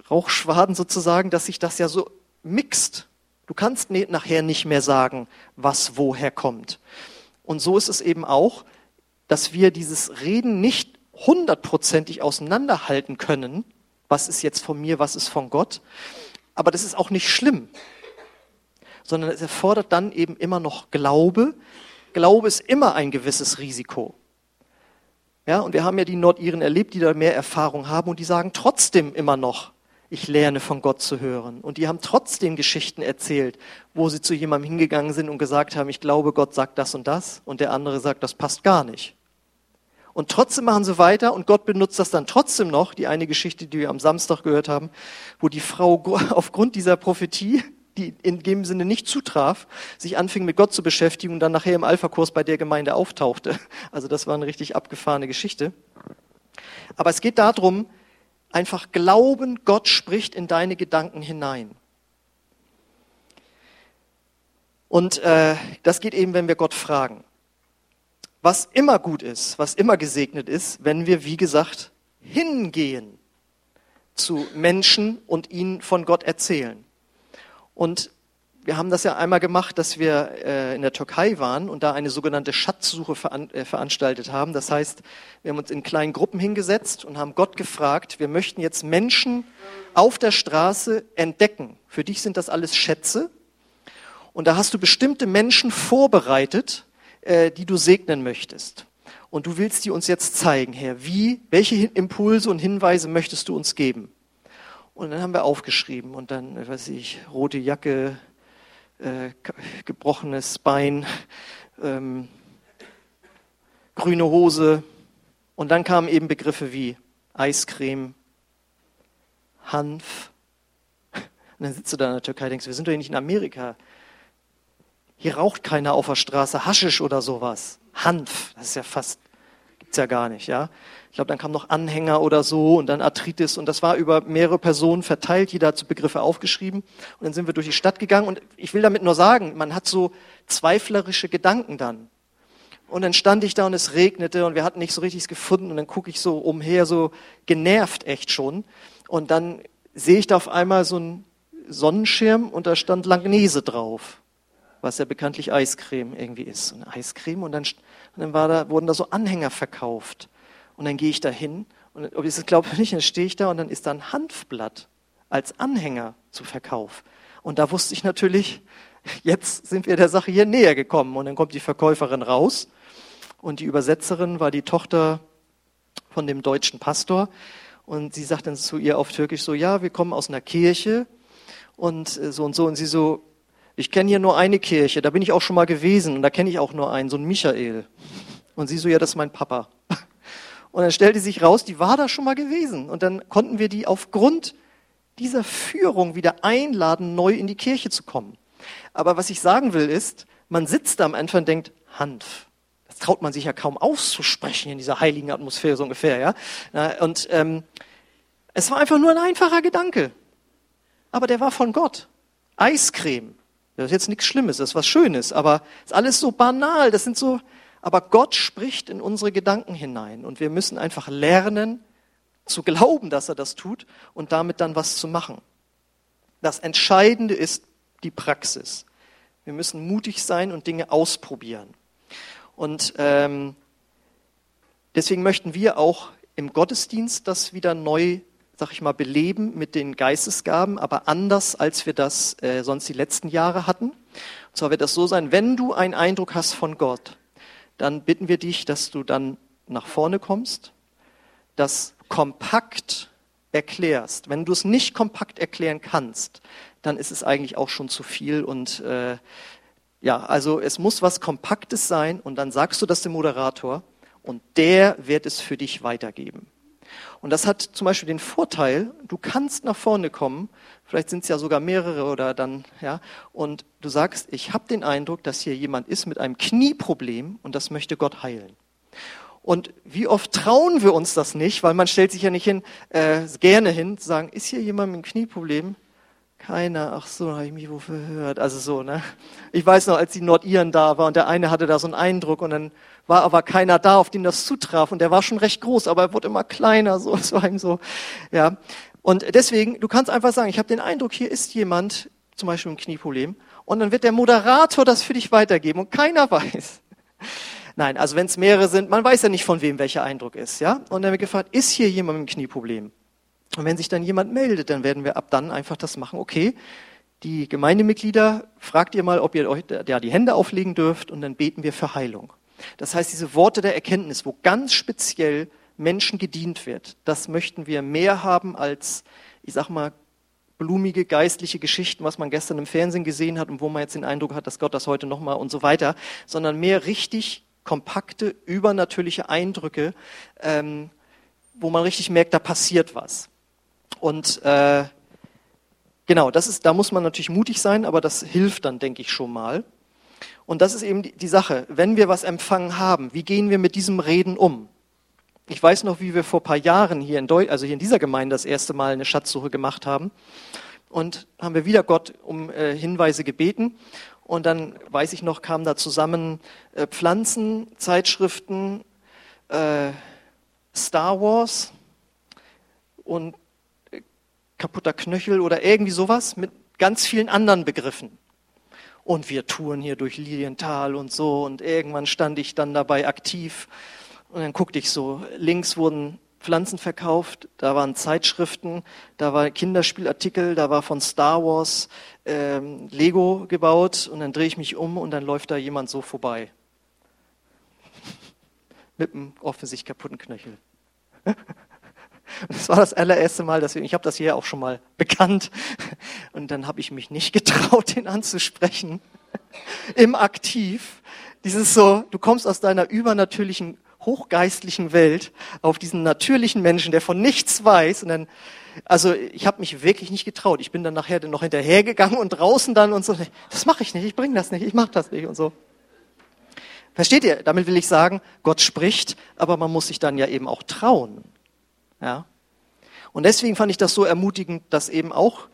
Rauchschwaden sozusagen, dass sich das ja so mixt. Du kannst nachher nicht mehr sagen, was woher kommt. Und so ist es eben auch, dass wir dieses Reden nicht hundertprozentig auseinanderhalten können, was ist jetzt von mir, was ist von Gott. Aber das ist auch nicht schlimm, sondern es erfordert dann eben immer noch Glaube. Glaube ist immer ein gewisses Risiko. Ja, und wir haben ja die Nordiren erlebt, die da mehr Erfahrung haben und die sagen trotzdem immer noch, ich lerne von Gott zu hören. Und die haben trotzdem Geschichten erzählt, wo sie zu jemandem hingegangen sind und gesagt haben, ich glaube, Gott sagt das und das. Und der andere sagt, das passt gar nicht. Und trotzdem machen sie weiter und Gott benutzt das dann trotzdem noch, die eine Geschichte, die wir am Samstag gehört haben, wo die Frau aufgrund dieser Prophetie, die in dem Sinne nicht zutraf, sich anfing mit Gott zu beschäftigen und dann nachher im Alpha-Kurs bei der Gemeinde auftauchte. Also das war eine richtig abgefahrene Geschichte. Aber es geht darum, einfach glauben, Gott spricht in deine Gedanken hinein. Und äh, das geht eben, wenn wir Gott fragen. Was immer gut ist, was immer gesegnet ist, wenn wir, wie gesagt, hingehen zu Menschen und ihnen von Gott erzählen. Und wir haben das ja einmal gemacht, dass wir äh, in der Türkei waren und da eine sogenannte Schatzsuche äh, veranstaltet haben. Das heißt, wir haben uns in kleinen Gruppen hingesetzt und haben Gott gefragt, wir möchten jetzt Menschen auf der Straße entdecken. Für dich sind das alles Schätze. Und da hast du bestimmte Menschen vorbereitet, äh, die du segnen möchtest. Und du willst die uns jetzt zeigen, Herr. Wie, welche Impulse und Hinweise möchtest du uns geben? Und dann haben wir aufgeschrieben und dann, weiß ich, rote Jacke, äh, gebrochenes Bein, ähm, grüne Hose. Und dann kamen eben Begriffe wie Eiscreme, Hanf. Und dann sitzt du da in der Türkei und denkst, wir sind doch nicht in Amerika. Hier raucht keiner auf der Straße Haschisch oder sowas. Hanf, das ist ja fast, gibt's ja gar nicht, ja. Ich glaube, dann kam noch Anhänger oder so und dann Arthritis und das war über mehrere Personen verteilt. Jeder hat so Begriffe aufgeschrieben und dann sind wir durch die Stadt gegangen und ich will damit nur sagen, man hat so zweiflerische Gedanken dann. Und dann stand ich da und es regnete und wir hatten nicht so richtig gefunden und dann gucke ich so umher, so genervt echt schon. Und dann sehe ich da auf einmal so einen Sonnenschirm und da stand Langnese drauf, was ja bekanntlich Eiscreme irgendwie ist. Und Eiscreme und dann, und dann da, wurden da so Anhänger verkauft. Und dann gehe ich da hin und ob ich es glaube nicht, dann stehe ich da und dann ist da ein Hanfblatt als Anhänger zu Verkauf. Und da wusste ich natürlich, jetzt sind wir der Sache hier näher gekommen. Und dann kommt die Verkäuferin raus und die Übersetzerin war die Tochter von dem deutschen Pastor. Und sie sagt dann zu ihr auf Türkisch so, ja, wir kommen aus einer Kirche und äh, so und so. Und sie so, ich kenne hier nur eine Kirche, da bin ich auch schon mal gewesen und da kenne ich auch nur einen, so einen Michael. Und sie so, ja, das ist mein Papa. Und dann stellte sich raus, die war da schon mal gewesen. Und dann konnten wir die aufgrund dieser Führung wieder einladen, neu in die Kirche zu kommen. Aber was ich sagen will ist, man sitzt da am Anfang und denkt, Hanf. Das traut man sich ja kaum auszusprechen in dieser heiligen Atmosphäre so ungefähr, ja. Und ähm, es war einfach nur ein einfacher Gedanke. Aber der war von Gott. Eiscreme. Das ist jetzt nichts Schlimmes, das ist was Schönes, aber es ist alles so banal. Das sind so, aber Gott spricht in unsere Gedanken hinein und wir müssen einfach lernen zu glauben, dass er das tut und damit dann was zu machen. Das Entscheidende ist die Praxis. Wir müssen mutig sein und Dinge ausprobieren. Und ähm, deswegen möchten wir auch im Gottesdienst das wieder neu, sag ich mal, beleben mit den Geistesgaben, aber anders, als wir das äh, sonst die letzten Jahre hatten. Und zwar wird das so sein, wenn du einen Eindruck hast von Gott, dann bitten wir dich, dass du dann nach vorne kommst, das kompakt erklärst. Wenn du es nicht kompakt erklären kannst, dann ist es eigentlich auch schon zu viel und äh, ja, also es muss was Kompaktes sein und dann sagst du das dem Moderator und der wird es für dich weitergeben. Und das hat zum Beispiel den Vorteil, du kannst nach vorne kommen, vielleicht sind es ja sogar mehrere oder dann, ja, und du sagst, ich habe den Eindruck, dass hier jemand ist mit einem Knieproblem und das möchte Gott heilen. Und wie oft trauen wir uns das nicht, weil man stellt sich ja nicht hin, äh, gerne hin, zu sagen, ist hier jemand mit einem Knieproblem? Keiner, ach so, habe ich mich wofür gehört. Also so, ne? Ich weiß noch, als die Nordiren da war und der eine hatte da so einen Eindruck und dann war aber keiner da, auf den das zutraf und der war schon recht groß, aber er wurde immer kleiner, so, es war so, ja. Und deswegen, du kannst einfach sagen, ich habe den Eindruck, hier ist jemand, zum Beispiel ein Knieproblem, und dann wird der Moderator das für dich weitergeben und keiner weiß. Nein, also wenn es mehrere sind, man weiß ja nicht, von wem welcher Eindruck ist, ja. Und dann wird gefragt, ist hier jemand mit einem Knieproblem? Und wenn sich dann jemand meldet, dann werden wir ab dann einfach das machen, okay, die Gemeindemitglieder, fragt ihr mal, ob ihr euch ja, die Hände auflegen dürft und dann beten wir für Heilung. Das heißt, diese Worte der Erkenntnis, wo ganz speziell Menschen gedient wird, das möchten wir mehr haben als, ich sag mal, blumige geistliche Geschichten, was man gestern im Fernsehen gesehen hat und wo man jetzt den Eindruck hat, dass Gott das heute nochmal und so weiter, sondern mehr richtig kompakte, übernatürliche Eindrücke, ähm, wo man richtig merkt, da passiert was. Und äh, genau, das ist, da muss man natürlich mutig sein, aber das hilft dann, denke ich, schon mal. Und das ist eben die, Sache. Wenn wir was empfangen haben, wie gehen wir mit diesem Reden um? Ich weiß noch, wie wir vor ein paar Jahren hier in, Deu also hier in dieser Gemeinde das erste Mal eine Schatzsuche gemacht haben. Und haben wir wieder Gott um äh, Hinweise gebeten. Und dann, weiß ich noch, kamen da zusammen äh, Pflanzen, Zeitschriften, äh, Star Wars und kaputter Knöchel oder irgendwie sowas mit ganz vielen anderen Begriffen. Und wir touren hier durch Lilienthal und so. Und irgendwann stand ich dann dabei aktiv. Und dann guckte ich so, links wurden Pflanzen verkauft, da waren Zeitschriften, da war Kinderspielartikel, da war von Star Wars ähm, Lego gebaut und dann drehe ich mich um und dann läuft da jemand so vorbei. Mit einem offensichtlich kaputten Knöchel. Das war das allererste Mal, dass wir, ich habe das hier auch schon mal bekannt und dann habe ich mich nicht getraut, den anzusprechen. Im Aktiv. Dieses so, du kommst aus deiner übernatürlichen hochgeistlichen Welt auf diesen natürlichen Menschen, der von nichts weiß. Und dann, also ich habe mich wirklich nicht getraut. Ich bin dann nachher noch hinterhergegangen und draußen dann und so, das mache ich nicht, ich bringe das nicht, ich mache das nicht und so. Versteht ihr? Damit will ich sagen, Gott spricht, aber man muss sich dann ja eben auch trauen. Ja? Und deswegen fand ich das so ermutigend, dass eben auch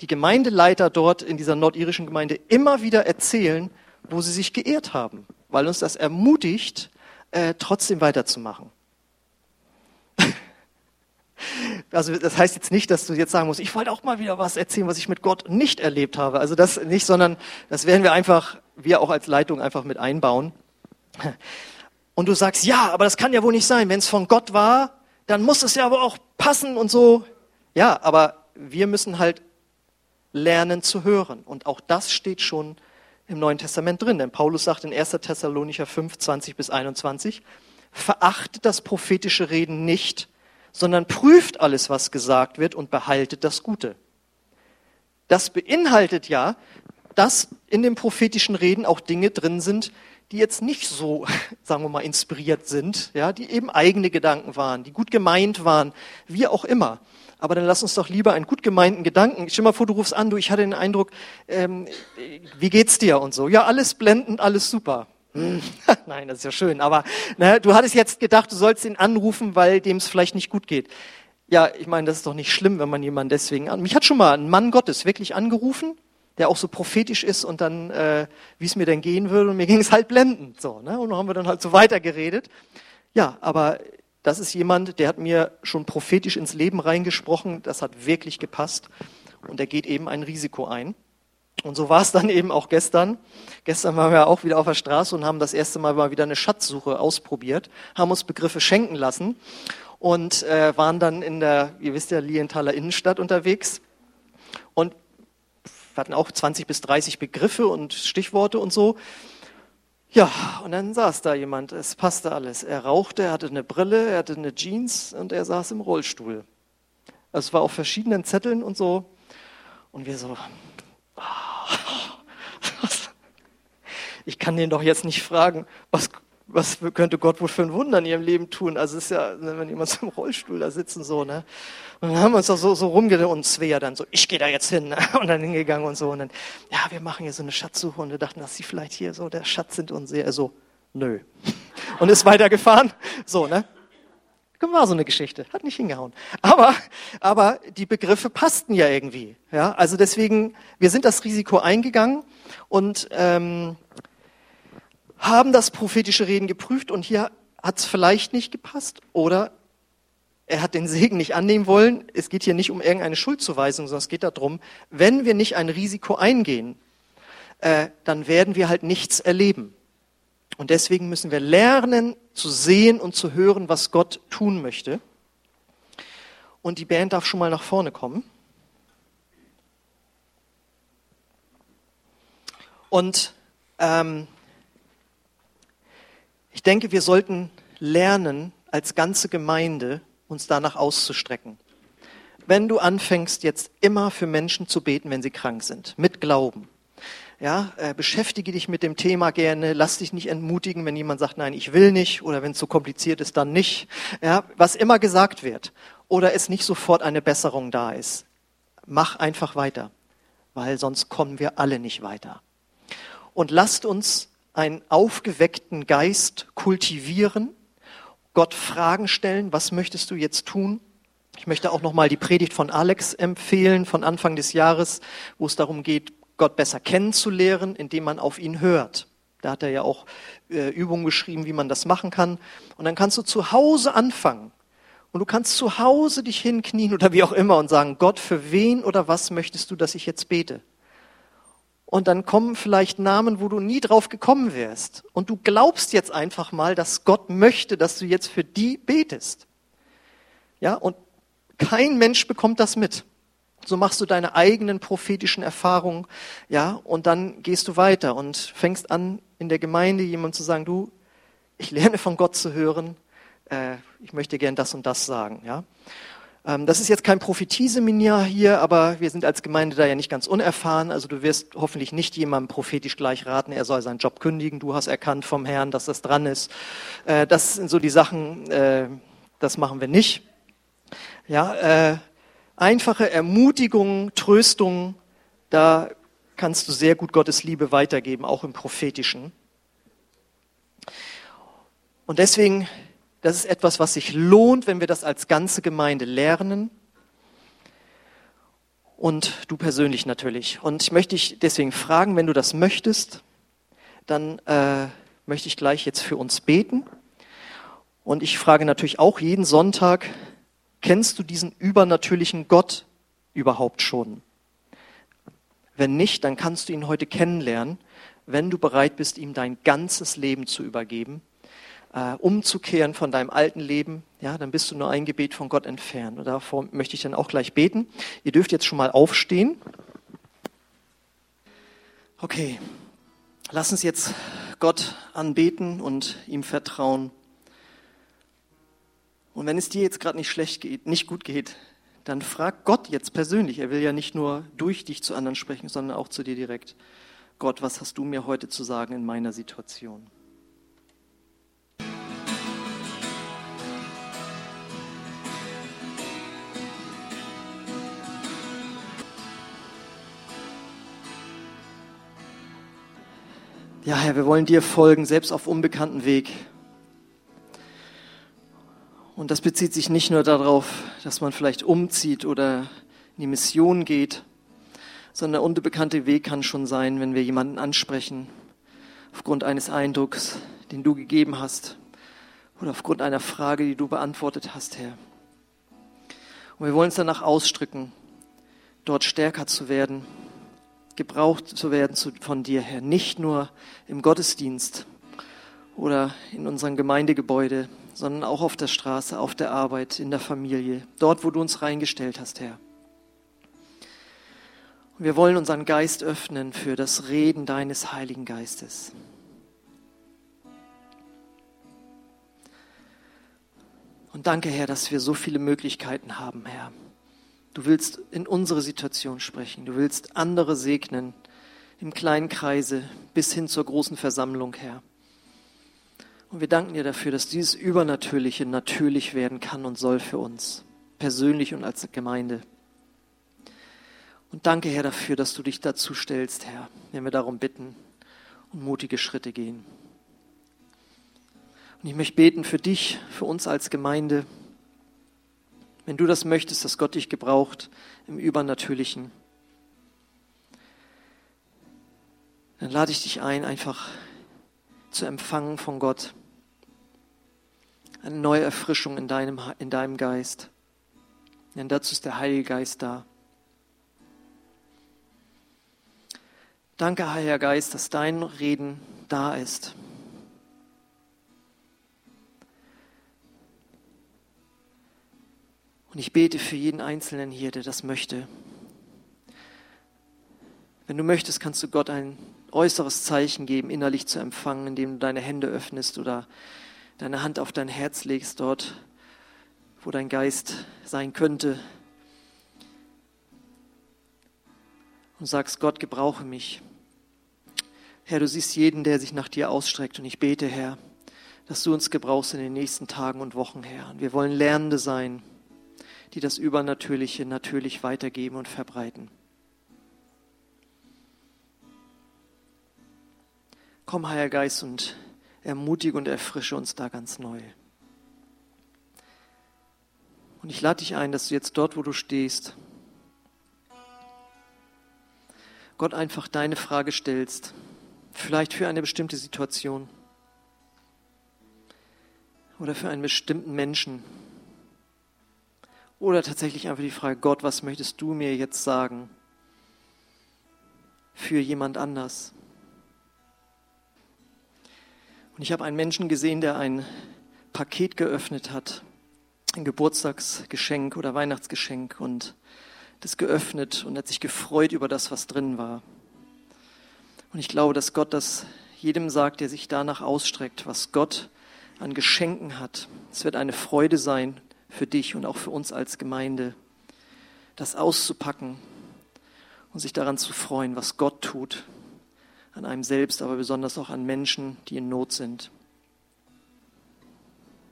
die Gemeindeleiter dort in dieser nordirischen Gemeinde immer wieder erzählen, wo sie sich geehrt haben, weil uns das ermutigt, äh, trotzdem weiterzumachen. Also das heißt jetzt nicht, dass du jetzt sagen musst, ich wollte auch mal wieder was erzählen, was ich mit Gott nicht erlebt habe. Also das nicht, sondern das werden wir einfach, wir auch als Leitung einfach mit einbauen. Und du sagst, ja, aber das kann ja wohl nicht sein. Wenn es von Gott war, dann muss es ja aber auch passen und so. Ja, aber wir müssen halt lernen zu hören. Und auch das steht schon im Neuen Testament drin. Denn Paulus sagt in 1. Thessalonicher 5, 20 bis 21, verachtet das prophetische Reden nicht, sondern prüft alles, was gesagt wird und behaltet das Gute. Das beinhaltet ja, dass in dem prophetischen Reden auch Dinge drin sind, die jetzt nicht so, sagen wir mal, inspiriert sind, ja, die eben eigene Gedanken waren, die gut gemeint waren, wie auch immer. Aber dann lass uns doch lieber einen gut gemeinten Gedanken. Stell mal vor, du rufst an, du, ich hatte den Eindruck, ähm, wie geht's dir und so. Ja, alles blendend, alles super. Hm. Nein, das ist ja schön. Aber ne, du hattest jetzt gedacht, du sollst ihn anrufen, weil dem es vielleicht nicht gut geht. Ja, ich meine, das ist doch nicht schlimm, wenn man jemanden deswegen an. Mich hat schon mal ein Mann Gottes wirklich angerufen, der auch so prophetisch ist und dann, äh, wie es mir denn gehen würde. Und mir ging es halt blendend. So, ne? Und dann haben wir dann halt so weitergeredet. Ja, aber das ist jemand, der hat mir schon prophetisch ins Leben reingesprochen. Das hat wirklich gepasst. Und er geht eben ein Risiko ein. Und so war es dann eben auch gestern. Gestern waren wir auch wieder auf der Straße und haben das erste Mal mal wieder eine Schatzsuche ausprobiert, haben uns Begriffe schenken lassen und äh, waren dann in der, ihr wisst ja, Lienthaler Innenstadt unterwegs. Wir hatten auch 20 bis 30 Begriffe und Stichworte und so. Ja, und dann saß da jemand, es passte alles. Er rauchte, er hatte eine Brille, er hatte eine Jeans und er saß im Rollstuhl. Also es war auf verschiedenen Zetteln und so. Und wir so, ich kann den doch jetzt nicht fragen, was, was könnte Gott wohl für ein Wunder in ihrem Leben tun? Also es ist ja, wenn jemand so im Rollstuhl da sitzt und so, ne? Und dann haben wir uns doch so, so rumgedreht und Svea dann so, ich gehe da jetzt hin, ne? Und dann hingegangen und so. Und dann, ja, wir machen hier so eine Schatzsuche und wir dachten, dass sie vielleicht hier so der Schatz sind und sehr, so, nö. Und ist weitergefahren. So, ne? War so eine Geschichte, hat nicht hingehauen. Aber, aber die Begriffe passten ja irgendwie. Ja, also deswegen, wir sind das Risiko eingegangen und ähm, haben das prophetische Reden geprüft und hier hat es vielleicht nicht gepasst oder er hat den Segen nicht annehmen wollen. Es geht hier nicht um irgendeine Schuldzuweisung, sondern es geht darum, wenn wir nicht ein Risiko eingehen, äh, dann werden wir halt nichts erleben. Und deswegen müssen wir lernen zu sehen und zu hören, was Gott tun möchte. Und die Band darf schon mal nach vorne kommen. Und ähm, ich denke, wir sollten lernen, als ganze Gemeinde uns danach auszustrecken. Wenn du anfängst, jetzt immer für Menschen zu beten, wenn sie krank sind, mit Glauben, ja, äh, beschäftige dich mit dem Thema gerne, lass dich nicht entmutigen, wenn jemand sagt, nein, ich will nicht, oder wenn es zu so kompliziert ist, dann nicht. Ja, was immer gesagt wird, oder es nicht sofort eine Besserung da ist, mach einfach weiter, weil sonst kommen wir alle nicht weiter. Und lasst uns einen aufgeweckten Geist kultivieren, Gott Fragen stellen, was möchtest du jetzt tun? Ich möchte auch noch mal die Predigt von Alex empfehlen von Anfang des Jahres, wo es darum geht, Gott besser kennenzulernen, indem man auf ihn hört. Da hat er ja auch äh, Übungen beschrieben, wie man das machen kann. Und dann kannst du zu Hause anfangen. Und du kannst zu Hause dich hinknien oder wie auch immer und sagen, Gott, für wen oder was möchtest du, dass ich jetzt bete? Und dann kommen vielleicht Namen, wo du nie drauf gekommen wärst. Und du glaubst jetzt einfach mal, dass Gott möchte, dass du jetzt für die betest. Ja, und kein Mensch bekommt das mit. So machst du deine eigenen prophetischen Erfahrungen, ja, und dann gehst du weiter und fängst an, in der Gemeinde jemand zu sagen, du, ich lerne von Gott zu hören, äh, ich möchte gern das und das sagen, ja. Ähm, das ist jetzt kein Prophetieseminiar hier, aber wir sind als Gemeinde da ja nicht ganz unerfahren. Also du wirst hoffentlich nicht jemandem prophetisch gleich raten, er soll seinen Job kündigen. Du hast erkannt vom Herrn, dass das dran ist. Äh, das sind so die Sachen, äh, das machen wir nicht. Ja, äh, einfache Ermutigung, Tröstung, da kannst du sehr gut Gottes Liebe weitergeben, auch im prophetischen. Und deswegen das ist etwas, was sich lohnt, wenn wir das als ganze Gemeinde lernen. Und du persönlich natürlich. Und ich möchte dich deswegen fragen, wenn du das möchtest, dann äh, möchte ich gleich jetzt für uns beten. Und ich frage natürlich auch jeden Sonntag, kennst du diesen übernatürlichen Gott überhaupt schon? Wenn nicht, dann kannst du ihn heute kennenlernen, wenn du bereit bist, ihm dein ganzes Leben zu übergeben äh, umzukehren von deinem alten Leben, ja, dann bist du nur ein Gebet von Gott entfernt. Und davor möchte ich dann auch gleich beten. Ihr dürft jetzt schon mal aufstehen. Okay, lass uns jetzt Gott anbeten und ihm vertrauen. Und wenn es dir jetzt gerade nicht schlecht geht, nicht gut geht, dann frag Gott jetzt persönlich. Er will ja nicht nur durch dich zu anderen sprechen, sondern auch zu dir direkt. Gott, was hast du mir heute zu sagen in meiner Situation? Ja, Herr, wir wollen dir folgen, selbst auf unbekannten Weg. Und das bezieht sich nicht nur darauf, dass man vielleicht umzieht oder in die Mission geht, sondern der unbekannte Weg kann schon sein, wenn wir jemanden ansprechen, aufgrund eines Eindrucks, den du gegeben hast, oder aufgrund einer Frage, die du beantwortet hast, Herr. Und wir wollen uns danach ausstrecken, dort stärker zu werden gebraucht zu werden von dir, Herr. Nicht nur im Gottesdienst oder in unserem Gemeindegebäude, sondern auch auf der Straße, auf der Arbeit, in der Familie, dort, wo du uns reingestellt hast, Herr. Und wir wollen unseren Geist öffnen für das Reden deines Heiligen Geistes. Und danke, Herr, dass wir so viele Möglichkeiten haben, Herr. Du willst in unsere Situation sprechen. Du willst andere segnen im kleinen Kreise bis hin zur großen Versammlung, Herr. Und wir danken dir dafür, dass dieses Übernatürliche natürlich werden kann und soll für uns, persönlich und als Gemeinde. Und danke, Herr, dafür, dass du dich dazu stellst, Herr, wenn wir darum bitten und mutige Schritte gehen. Und ich möchte beten für dich, für uns als Gemeinde. Wenn du das möchtest, dass Gott dich gebraucht im Übernatürlichen, dann lade ich dich ein, einfach zu empfangen von Gott. Eine neue Erfrischung in deinem, in deinem Geist. Denn dazu ist der Heilige Geist da. Danke, Heiliger Geist, dass dein Reden da ist. Und ich bete für jeden Einzelnen hier, der das möchte. Wenn du möchtest, kannst du Gott ein äußeres Zeichen geben, innerlich zu empfangen, indem du deine Hände öffnest oder deine Hand auf dein Herz legst, dort, wo dein Geist sein könnte. Und sagst, Gott, gebrauche mich. Herr, du siehst jeden, der sich nach dir ausstreckt. Und ich bete, Herr, dass du uns gebrauchst in den nächsten Tagen und Wochen, Herr. Und wir wollen Lernende sein die das Übernatürliche natürlich weitergeben und verbreiten. Komm, Heiliger Geist, und ermutige und erfrische uns da ganz neu. Und ich lade dich ein, dass du jetzt dort, wo du stehst, Gott einfach deine Frage stellst, vielleicht für eine bestimmte Situation oder für einen bestimmten Menschen. Oder tatsächlich einfach die Frage, Gott, was möchtest du mir jetzt sagen für jemand anders? Und ich habe einen Menschen gesehen, der ein Paket geöffnet hat, ein Geburtstagsgeschenk oder Weihnachtsgeschenk und das geöffnet und hat sich gefreut über das, was drin war. Und ich glaube, dass Gott das jedem sagt, der sich danach ausstreckt, was Gott an Geschenken hat. Es wird eine Freude sein für dich und auch für uns als Gemeinde, das auszupacken und sich daran zu freuen, was Gott tut, an einem selbst, aber besonders auch an Menschen, die in Not sind.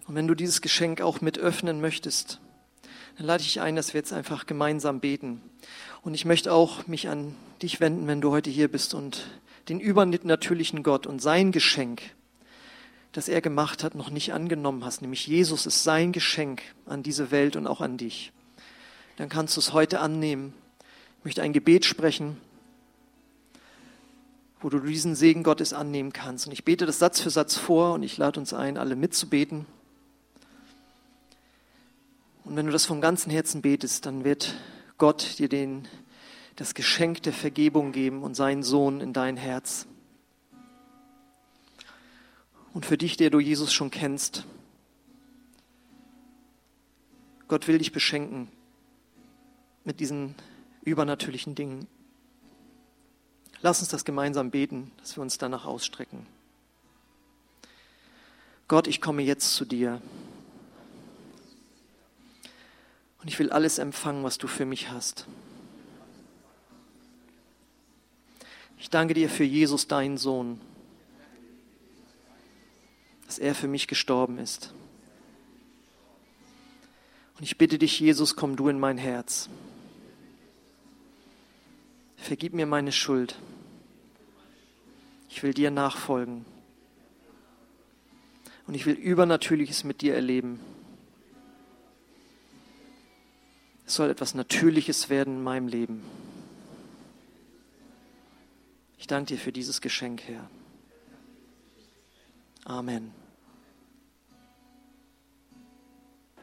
Und wenn du dieses Geschenk auch mit öffnen möchtest, dann lade ich ein, dass wir jetzt einfach gemeinsam beten. Und ich möchte auch mich an dich wenden, wenn du heute hier bist und den übernatürlichen Gott und sein Geschenk, das er gemacht hat, noch nicht angenommen hast, nämlich Jesus ist sein Geschenk an diese Welt und auch an dich. Dann kannst du es heute annehmen. Ich möchte ein Gebet sprechen, wo du diesen Segen Gottes annehmen kannst. Und ich bete das Satz für Satz vor und ich lade uns ein, alle mitzubeten. Und wenn du das vom ganzen Herzen betest, dann wird Gott dir den, das Geschenk der Vergebung geben und seinen Sohn in dein Herz. Und für dich, der du Jesus schon kennst, Gott will dich beschenken mit diesen übernatürlichen Dingen. Lass uns das gemeinsam beten, dass wir uns danach ausstrecken. Gott, ich komme jetzt zu dir. Und ich will alles empfangen, was du für mich hast. Ich danke dir für Jesus, deinen Sohn, dass er für mich gestorben ist. Und ich bitte dich, Jesus, komm du in mein Herz. Vergib mir meine Schuld. Ich will dir nachfolgen. Und ich will Übernatürliches mit dir erleben. Es soll etwas Natürliches werden in meinem Leben. Ich danke dir für dieses Geschenk, Herr. Amen.